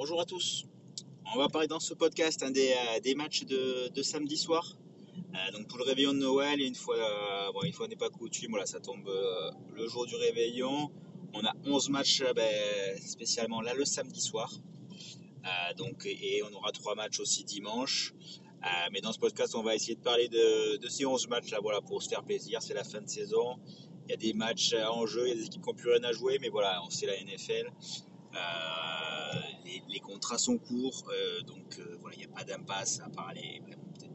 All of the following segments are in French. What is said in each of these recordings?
bonjour à tous. On va parler dans ce podcast des, euh, des, matchs de, samedi soir. Euh, donc pour le réveillon de Noël, une fois, euh, bon, n'est pas coutume, voilà, ça tombe euh, le jour du réveillon. On a 11 matchs ben, spécialement là le samedi soir. donc, et on aura 3 matchs aussi dimanche. mais dans ce podcast, on va essayer de parler de, ces 11 matchs là, voilà, pour se faire plaisir. C'est la fin de saison. Il y a des matchs en jeu, il y a des équipes qui n'ont plus rien à jouer, mais voilà, on sait la NFL. Les, contrats sont courts, euh, donc euh, il n'y a pas d'impasse à part les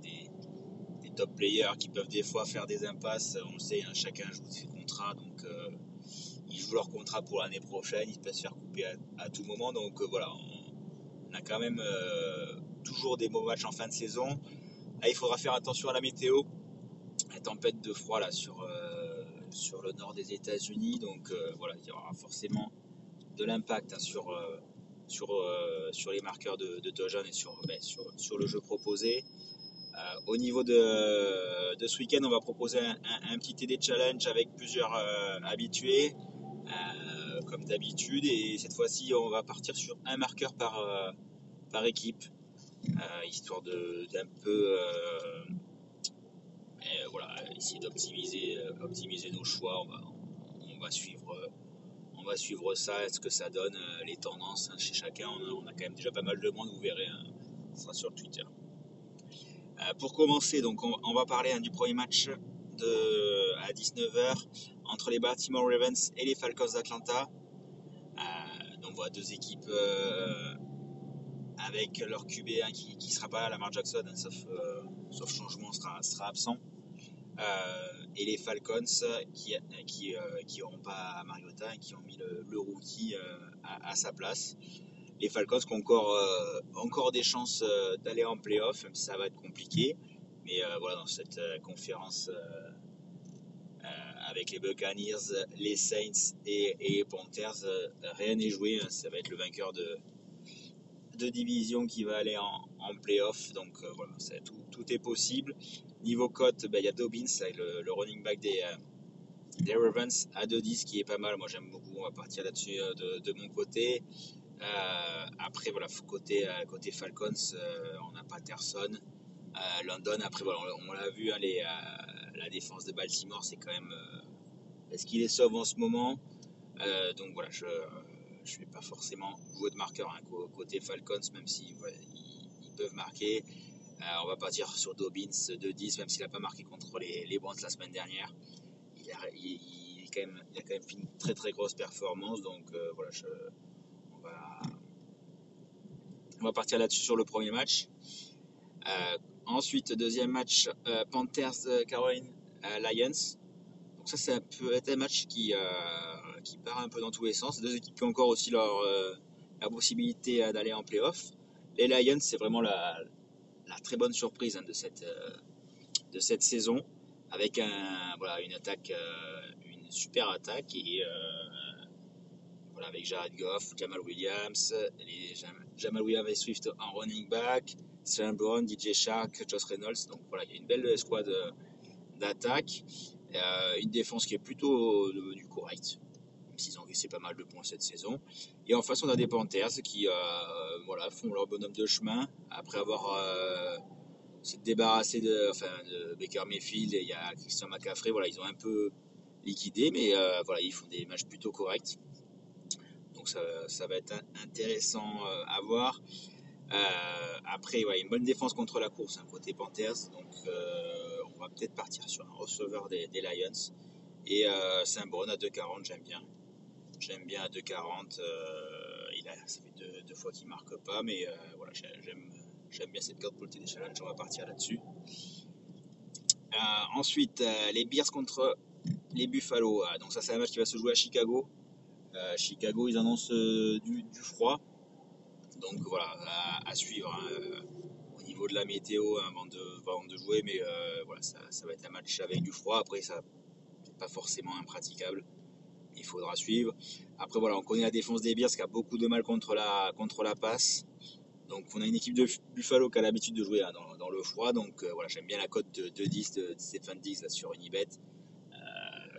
des, top players qui peuvent des fois faire des impasses. On le sait, hein, chacun joue ses contrats, donc ils jouent leur contrat pour l'année prochaine, ils peuvent se faire couper à, tout moment. Donc voilà, on, a quand même toujours des beaux matchs en fin de saison. Là, il faudra faire attention à la météo, la tempête de froid là sur le nord des États-Unis, donc voilà, il y aura forcément de l'impact hein, sur, euh, sur, euh, sur les marqueurs de, de touchdown et sur, ben, sur, sur, le jeu proposé. Euh, au niveau de, de ce week-end, on va proposer un, petit TD challenge avec plusieurs habitués, comme d'habitude, et cette fois-ci, on va partir sur un marqueur par, par équipe, histoire d'un peu voilà, essayer d'optimiser optimiser nos choix. On va, on va suivre on va suivre ça, ce que ça donne, euh, les tendances hein, chez chacun. On a, quand même déjà pas mal de monde, vous verrez, hein, ça sera sur Twitter. Euh, pour commencer, donc on, va parler hein, du premier match de, à 19h entre les Baltimore Ravens et les Falcons d'Atlanta. Euh, donc voilà deux équipes euh, avec leur QB1 qui, qui sera pas là, Lamar Jackson, hein, sauf, changement sera absent. Euh, et les Falcons qui qui, euh, qui auront pas Mariota et qui ont mis le, rookie euh, à, sa place. Les Falcons qui ont encore encore des chances d'aller en playoff, ça va être compliqué. Mais voilà, dans cette conférence avec les Buccaneers, les Saints et, les Panthers, rien n'est joué. Hein. Ça va être le vainqueur de, de division qui va aller en, en playoff. Donc euh, voilà, tout, tout, est possible. Niveau cote, il ben, y a Dobbins, le, le, running back des, euh, Ravens, à 2-10 qui est pas mal. Moi j'aime beaucoup, on va partir là-dessus euh, de, mon côté. Euh, après, voilà, côté, côté Falcons, on a Patterson. London, après, voilà, on, l'a vu, hein, la défense de Baltimore, c'est quand même. Est-ce qu'il est sauve en ce moment? Donc voilà, je je ne vais pas forcément jouer de marqueur hein, côté Falcons, même si ils, peuvent marquer. Euh, on va partir sur Dobbins de 10, même s'il n'a pas marqué contre les, les la semaine dernière. Il a, quand même, fait une très très grosse performance, donc euh, voilà, on, va, on va partir là-dessus sur le premier match. Euh, ensuite, deuxième match, Panthers Caroline euh, Lions. Donc ça, ça peut être un match qui qui part un peu dans tous les sens. Deux équipes qui ont encore aussi leur, la possibilité d'aller en playoff. Les Lions, c'est vraiment la, la, très bonne surprise hein, de, cette, euh, de cette saison, avec un, voilà, une attaque, euh, une super attaque, et euh, voilà, avec Jared Goff, Jamal Williams, Jamal Williams et Swift en running back, Sam Brown, DJ Shark, Josh Reynolds. Donc voilà, il y a une belle escouade d'attaque. Une défense qui est plutôt devenue correcte s'ils ont encaissé pas mal de points cette saison. Et en face, on a des Panthers qui euh, voilà, font leur bonhomme de chemin après avoir euh, se débarrassé de, enfin, de Baker Mayfield et il y a Christian McCaffrey. Voilà, ils ont un peu liquidé, mais euh, voilà, ils font des matchs plutôt corrects. Donc ça, ça va être intéressant à voir. Après, ouais, une bonne défense contre la course, hein, côté Panthers. Donc on va peut-être partir sur un receveur des, Lions. Et Saint-Braun à 2,40, j'aime bien. J'aime bien à 2,40. Euh, il a, ça fait deux, fois qu'il marque pas, mais euh, voilà, j'aime, bien cette carte pour le TD Challenge. On va partir là-dessus. Euh, ensuite, les Bears contre les Buffalo. Ah, donc ça, c'est un match qui va se jouer à Chicago. Chicago, ils annoncent du, froid. Donc voilà, à, suivre hein, au niveau de la météo hein, avant, de, jouer. Mais voilà, ça, ça va être un match avec du froid. Après, ça pas forcément impraticable il faudra suivre. Après, voilà, on connaît la défense des Bears qui a beaucoup de mal contre la, contre la passe. Donc, on a une équipe de Buffalo qui a l'habitude de jouer hein, dans, le froid. Donc, euh, voilà, j'aime bien la cote de, de 10 de, de Stéphane 10 là, sur Unibet. Euh,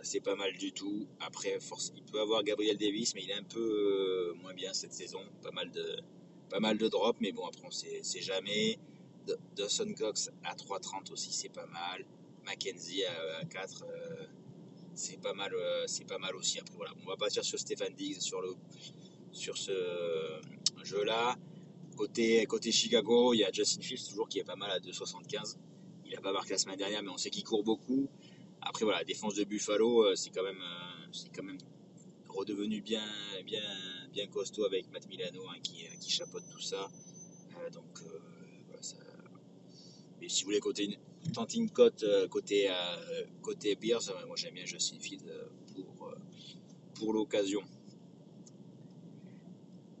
c'est pas mal du tout. Après, force, il peut avoir Gabriel Davis, mais il est un peu euh, moins bien cette saison. Pas mal de, pas mal de drops, mais bon, après, on sait, sait jamais. Dawson Cox à 3,30 aussi, c'est pas mal. Mackenzie à, à 4, euh, c'est pas mal, euh, c'est pas mal aussi. Après, voilà, on va partir sur Stéphane Diggs sur le, sur ce jeu-là. Côté, côté Chicago, il y a Justin Fields toujours qui est pas mal à 2,75. Il a pas marqué la semaine dernière, mais on sait qu'il court beaucoup. Après, voilà, la défense de Buffalo, euh, c'est quand même, euh, c'est quand même redevenu bien, bien, bien costaud avec Matt Milano hein, qui, qui chapeaute tout ça. Donc, si vous voulez côté, tenter une cote euh, côté, euh, côté Bears, euh, moi j'aime bien Justin Fields euh, pour, euh, pour l'occasion.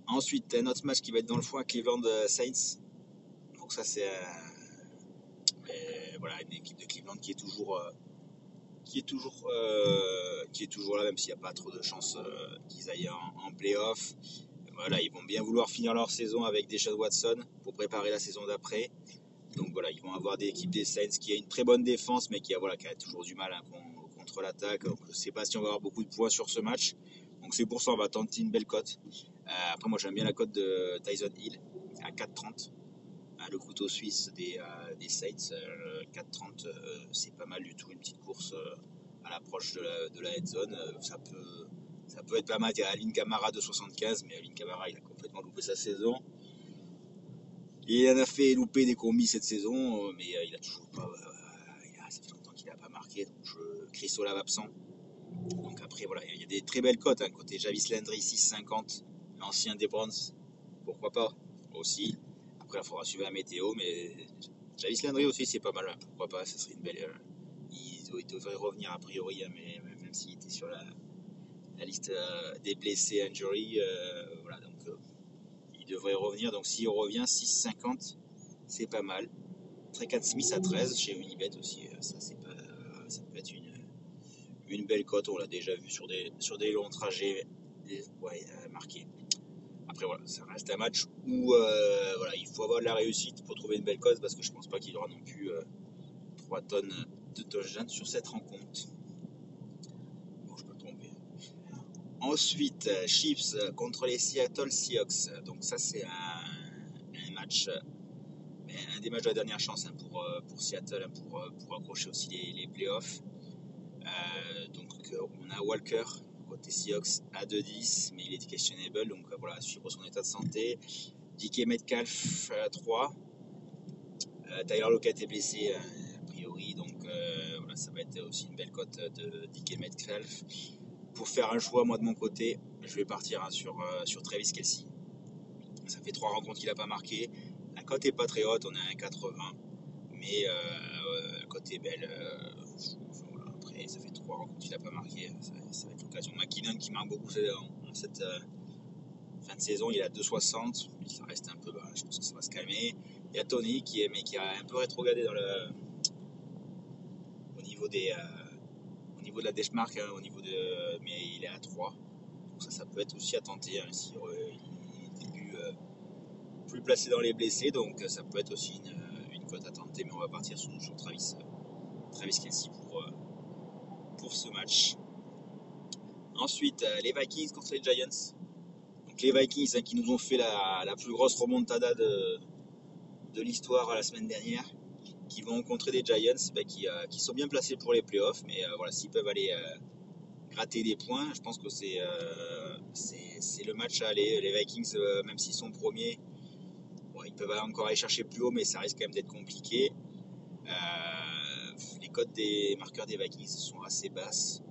Ensuite, un autre match qui va être dans le foin, Cleveland euh, Saints. Donc ça c'est euh, euh, voilà, une équipe de Cleveland qui est toujours euh, qui est toujours euh, qui est toujours là même s'il n'y a pas trop de chance euh, qu'ils aillent en, en playoff. Voilà, ils vont bien vouloir finir leur saison avec Deshaun Watson pour préparer la saison d'après. Donc voilà, ils vont avoir des équipes des Saints qui a une très bonne défense mais qui a voilà qui a toujours du mal hein, con- contre l'attaque. Je ne sais pas si on va avoir beaucoup de points sur ce match. Donc c'est pour ça on va tenter une belle cote. Euh, après moi j'aime bien la cote de Tyson Hill à 4,30. Hein, le couteau suisse des, euh, Saints, euh, 4,30, euh, c'est pas mal du tout. Une petite course euh, à l'approche de la, head zone, euh, ça, peut, ça peut être pas mal. Il y a Alvin Kamara de 75, mais Alvin Kamara il a complètement loupé sa saison. Il en a fait louper des combis cette saison, euh, mais euh, il a toujours pas. euh, il a- ça fait longtemps qu'il n'a pas marqué, donc je, Chris absent. Donc après, voilà, il y a des très belles cotes. hein, côté Javis Landry, 6,50, l'ancien des Browns, pourquoi pas aussi. Après, il faudra suivre la météo, mais Javis Landry aussi, c'est pas mal. hein, Pourquoi pas, ça serait une belle. il, devrait revenir a priori, hein, mais même s'il était sur la, liste des blessés injury, devrait revenir. Donc s'il revient, 6,50, c'est pas mal. Trecat Smith à 13 chez Unibet aussi, euh, ça, c'est pas, ça peut être une, une belle cote. On l'a déjà vu sur des, sur des longs trajets, ouais, euh, marqué. Après voilà, ça reste un match où euh, voilà, il faut avoir de la réussite pour trouver une belle cote parce que je pense pas qu'il y aura non plus euh, 3 tonnes de touchdowns sur cette rencontre. Bon, je peux me tromper. Ensuite, euh, Chiefs euh, contre les Seattle Seahawks. Donc ça c'est un, match, euh, mais un des matchs de la dernière chance hein, pour, euh, pour Seattle, hein, pour, euh, pour accrocher aussi les, les playoffs. Euh, donc euh, on a Walker côté Seahawks à 2-10, mais il est questionable, donc euh, voilà, suivre son état de santé. DK Metcalf à 3. Euh, Tyler Lockett est blessé euh, a priori, donc euh, voilà, ça va être aussi une belle cote de DK Metcalf. Pour faire un choix, moi de mon côté, je vais partir hein, sur, euh, sur Travis Kelsey. Ça fait trois rencontres qu'il n'a pas marqué. La cote est pas très haute, on est à 1,80. Mais euh, euh, la cote est belle. euh, après, ça fait trois rencontres qu'il n'a pas marqué. Ça, va être l'occasion. McKinnon qui marque beaucoup en, cette fin de saison, il est à 2,60. Mais ça reste un peu bas. Je pense que ça va se calmer. Il y a Tony qui, est, mais qui a un peu rétrogradé dans le, au niveau des. De la benchmark, hein, au niveau de, mais il est à 3. Donc ça, ça peut être aussi à tenter hein, si euh, il est plus, euh, plus placé dans les blessés. Donc euh, ça peut être aussi une, une cote à tenter. Mais on va partir sur, sur Travis, Travis Kelsey pour, pour ce match. Ensuite, les Vikings contre les Giants. Donc les Vikings hein, qui nous ont fait la, la plus grosse remontada de, de l'histoire la semaine dernière qui vont rencontrer des Giants bah, qui, euh, qui sont bien placés pour les playoffs, mais euh, voilà, s'ils peuvent aller euh, gratter des points, je pense que c'est le match à aller. Les Vikings, même s'ils sont premiers, ils peuvent encore aller chercher plus haut, mais ça risque quand même d'être compliqué. Les cotes des marqueurs des Vikings sont assez basses.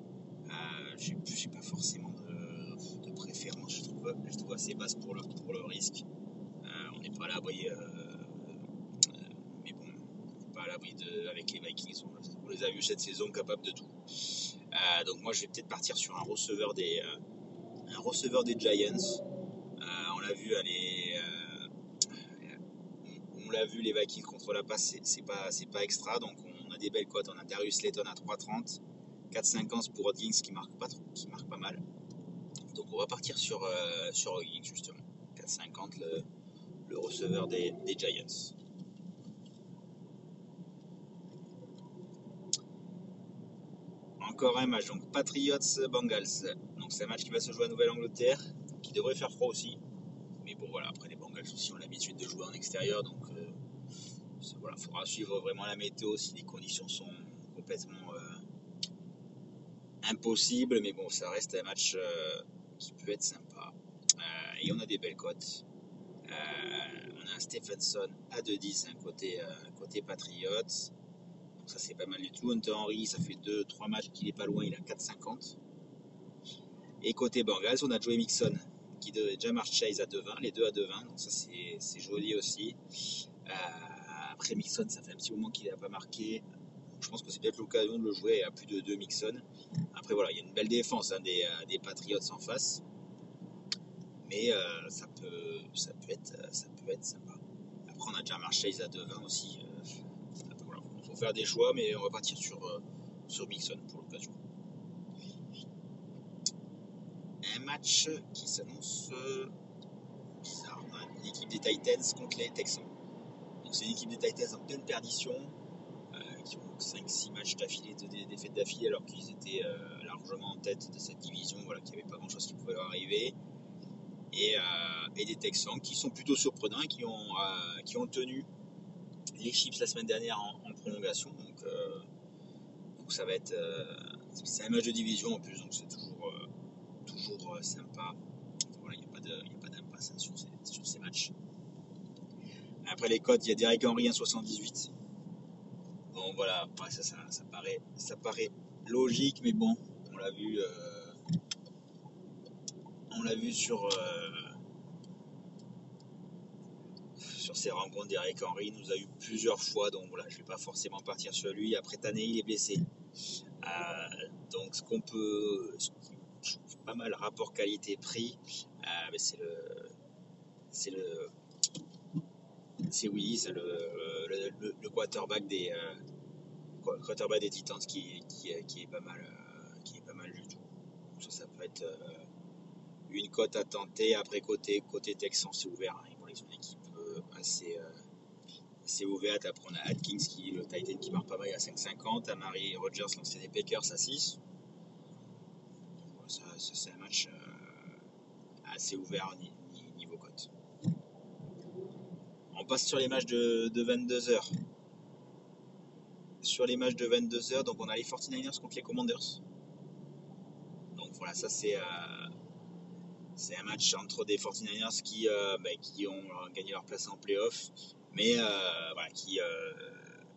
Euh, j'ai pas forcément de, préférence, je trouve, je assez basse pour le, pour le risque. On n'est pas là, vous voyez. euh, mais bon, pas à avec les Vikings, on, les a vus cette saison capables de tout. Euh, donc moi je vais peut-être partir sur un receveur des, euh, Giants. Euh, on l'a vu, aller, on, l'a vu les Vikings contre la passe, c'est- pas, extra, donc on a des belles cotes. On a Darius Slayton à 3,30, 4,50 pour Hodgins qui marque pas, trop- qui marque pas mal. Donc on va partir sur, sur justement, 4,50 le, le receveur des Giants. Encore un match, donc Patriots Bengals. Donc c'est un match qui va se jouer à Nouvelle-Angleterre, qui devrait faire froid aussi. mais bon, voilà, après les Bengals aussi ont l'habitude de jouer en extérieur, donc voilà, il faudra suivre vraiment la météo si les conditions sont complètement impossibles, mais bon, ça reste un match qui peut être sympa. et on a des belles cotes. on a un Stephenson à 2-10, un côté, côté Patriots. Donc ça c'est pas mal du tout. Hunter Henry, ça fait 2-3 matchs qu'il est pas loin, il a 4,50. Et côté Bengals, on a Joey Mixon qui de Jamar Chase à 2,20, les deux à 2,20. Donc ça c'est joli aussi. Euh, après Mixon, ça fait un petit moment qu'il n'a pas marqué. Je pense que c'est peut-être l'occasion de le jouer à plus de 2 Mixon. Après voilà, il y a une belle défense hein, des, euh, des, Patriots en face. Mais euh, ça, peut, ça, peut être, ça peut être sympa. Après on a Jamar Chase à 2,20 aussi faire des choix, mais on va partir sur, euh, sur Mixon pour l'occasion. Un match qui s'annonce euh, bizarre. A une des Titans contre les Texans. Donc c'est une équipe des Titans en pleine perdition, euh, qui ont 5-6 matchs d'affilée, de défaites d'affilée, alors qu'ils étaient largement en tête de cette division, voilà, qu'il n'y avait pas grand chose qui pouvait leur arriver. Et, et, des Texans qui sont plutôt surprenants qui ont, qui ont tenu les Chips la semaine dernière en, euh, donc, ça va être. Euh, c'est un match de division en plus, donc c'est toujours, euh, toujours sympa. il n'y a pas d'impasse hein, sur, sur, ces matchs. Après les codes, il y a Derek Henry 1,78. Bon voilà, ça, ça, ça, paraît, ça paraît logique, mais bon, on l'a vu. on l'a vu sur ces rencontres d'Eric Henry. nous a eu plusieurs fois, donc voilà, je ne vais pas forcément partir sur lui. Après Taney, il est blessé. Euh, donc ce qu'on peut, ce qui pas mal rapport qualité-prix, euh, c'est le, c'est le, c'est c'est le, le, quarterback des, euh, quarterback des Titans qui, qui, est pas mal, qui est pas mal du tout. Ça, peut être une cote à tenter. Après côté côté Texan, c'est ouvert. Hein, assez, euh, ouverte. Après, on a Atkins, qui le Titan qui marque pas mal à 5,50. Amari Rogers, l'ancien des Packers, à 6. ça, c'est un match euh, assez ouvert niveau cote. On passe sur les matchs de, 22h. Sur les matchs de 22h, donc on a les 49ers contre les Commanders. Donc voilà, ça c'est. Euh, c'est un match entre des 49ers qui, euh, bah, qui ont gagné leur place en playoff, mais euh, voilà, qui, euh,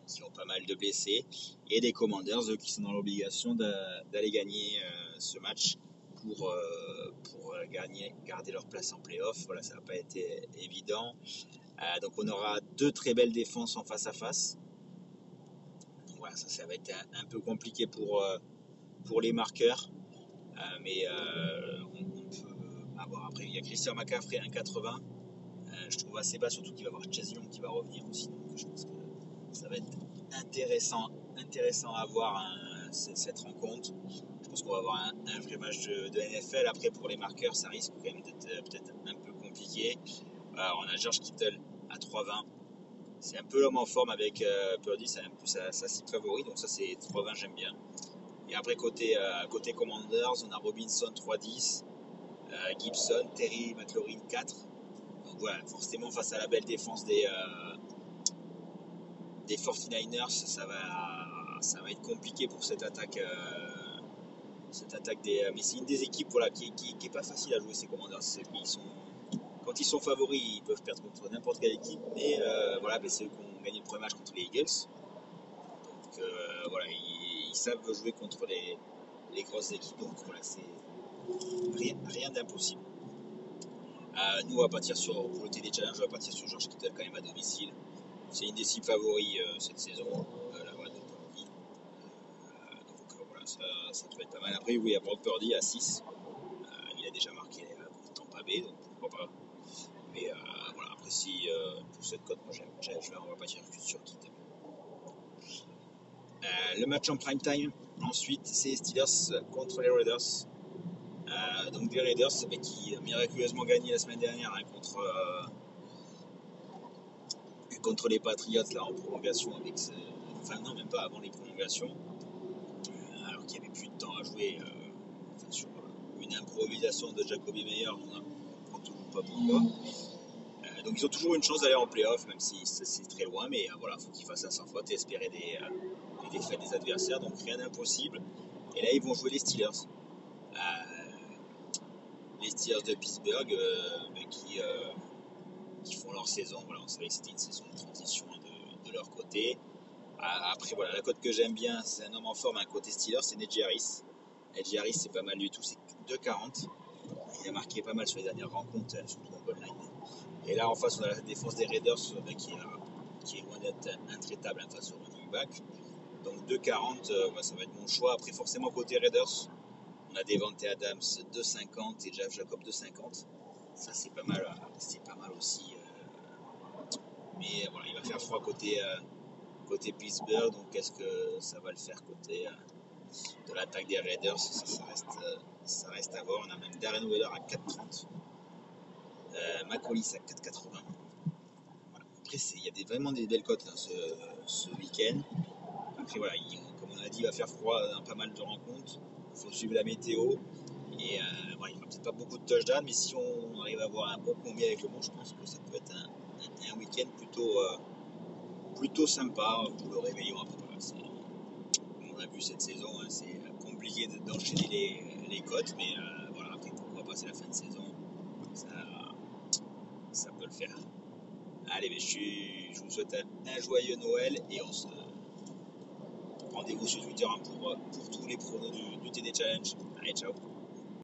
qui, ont pas mal de blessés, et des Commanders qui sont dans l'obligation d'aller gagner ce match pour, pour gagner, garder leur place en playoff. Voilà, ça n'a pas été évident. donc on aura deux très belles défenses en face à face. voilà, ça, va être un, peu compliqué pour, pour les marqueurs. mais on, peut après, il y a Christian McCaffrey 1,80. Euh, je trouve assez bas, surtout qu'il va y avoir Chase Young qui va revenir aussi. Donc je pense que ça va être intéressant, intéressant à voir hein, cette rencontre. Je pense qu'on va avoir un, vrai match de, NFL. Après, pour les marqueurs, ça risque quand même d'être euh, peut-être un peu compliqué. on a George Kittle à 3,20. C'est un peu l'homme en forme avec euh, Purdy, c'est un peu sa, cible favori. Donc ça, c'est 3,20, j'aime bien. Et après, côté, côté Commanders, on a Robinson 3,10. Euh, Gibson, Terry McLaurin 4. Donc voilà, forcément face à la belle défense des, euh, des 49ers, ça va, ça va être compliqué pour cette attaque. Euh, cette attaque des, mais c'est une des équipes voilà, qui, qui, pas facile à jouer ces commandants. Quand ils sont favoris, ils peuvent perdre contre n'importe quelle équipe, mais voilà, c'est eux qui ont gagné le premier match contre les Eagles. Donc voilà, ils, savent jouer contre les, les grosses équipes. Donc voilà, c'est rien, d'impossible. Euh, nous, on va partir sur, pour le TD Challenge, on va partir sur George Kittle quand même à domicile. C'est une des cibles favoris euh, cette saison, euh, la voix de Purdy. donc voilà, ça, ça peut être pas mal. Après, oui, a Brock Purdy à 6. il a déjà marqué pour Tampa Bay, donc pourquoi pas. Mais voilà, après, si pour cette cote, moi, on va partir sur Kittle. le match en prime time, ensuite, c'est Steelers contre les Raiders. Euh, donc des Raiders qui ont miraculeusement gagné la semaine dernière hein, contre, euh, contre les Patriots là, en prolongation avec enfin non même pas avant les prolongations euh, alors qu'il n'y avait plus de temps à jouer sur une improvisation de Jacoby Meyer on ne comprend toujours pas pourquoi. Donc ils ont toujours une chance d'aller en playoff, même si c'est très loin, mais euh, voilà, faut qu'ils fassent un sans faute et espérer des, des défaites des adversaires, donc rien d'impossible. Et là, ils vont jouer les Steelers. Les Steelers de Pittsburgh qui, qui, font leur saison. Voilà, on savait que c'était une saison de transition de, leur côté. Après, voilà, la cote que j'aime bien, c'est un homme en forme, un côté Steelers, c'est Nedji Harris. Nedji Harris, c'est pas mal du tout, c'est 2,40. Il a marqué pas mal sur les dernières rencontres, euh, surtout en goal line. Et là, en face, on a la défense des Raiders euh, qui, est, qui est loin d'être intraitable hein, face au running back. Donc 2,40, euh, ça va être mon choix. Après, forcément, côté Raiders, on a Devante Adams 2,50 et Jeff Jacob 2,50. Ça, c'est pas mal, c'est pas mal aussi. mais voilà, il va faire froid côté côté Pittsburgh. Donc, est-ce que ça va le faire côté euh, de l'attaque des Raiders? Ça, reste, euh, ça reste à voir. On a même Darren Weller à 4,30. Euh, à 4,80. Après, il y a des, vraiment des belles cotes hein, ce, week-end. Après, voilà, comme on a dit, il va faire froid dans pas mal de rencontres. Il faut suivre la météo. Et il n'y aura peut-être pas beaucoup de touchdowns, mais si on arrive à avoir un bon combi avec le monde, je pense que ça peut être un, week-end plutôt, plutôt sympa pour le réveillon. Comme on a vu cette saison, hein, c'est compliqué d'enchaîner les, les cotes, mais euh, voilà, après, pourquoi passer la fin de saison, ça, peut le faire. Allez, je, vous souhaite un, joyeux Noël et on se rendez-vous sur Twitter hein, pour, pour tous les pronos du, du TD Challenge. Allez, ciao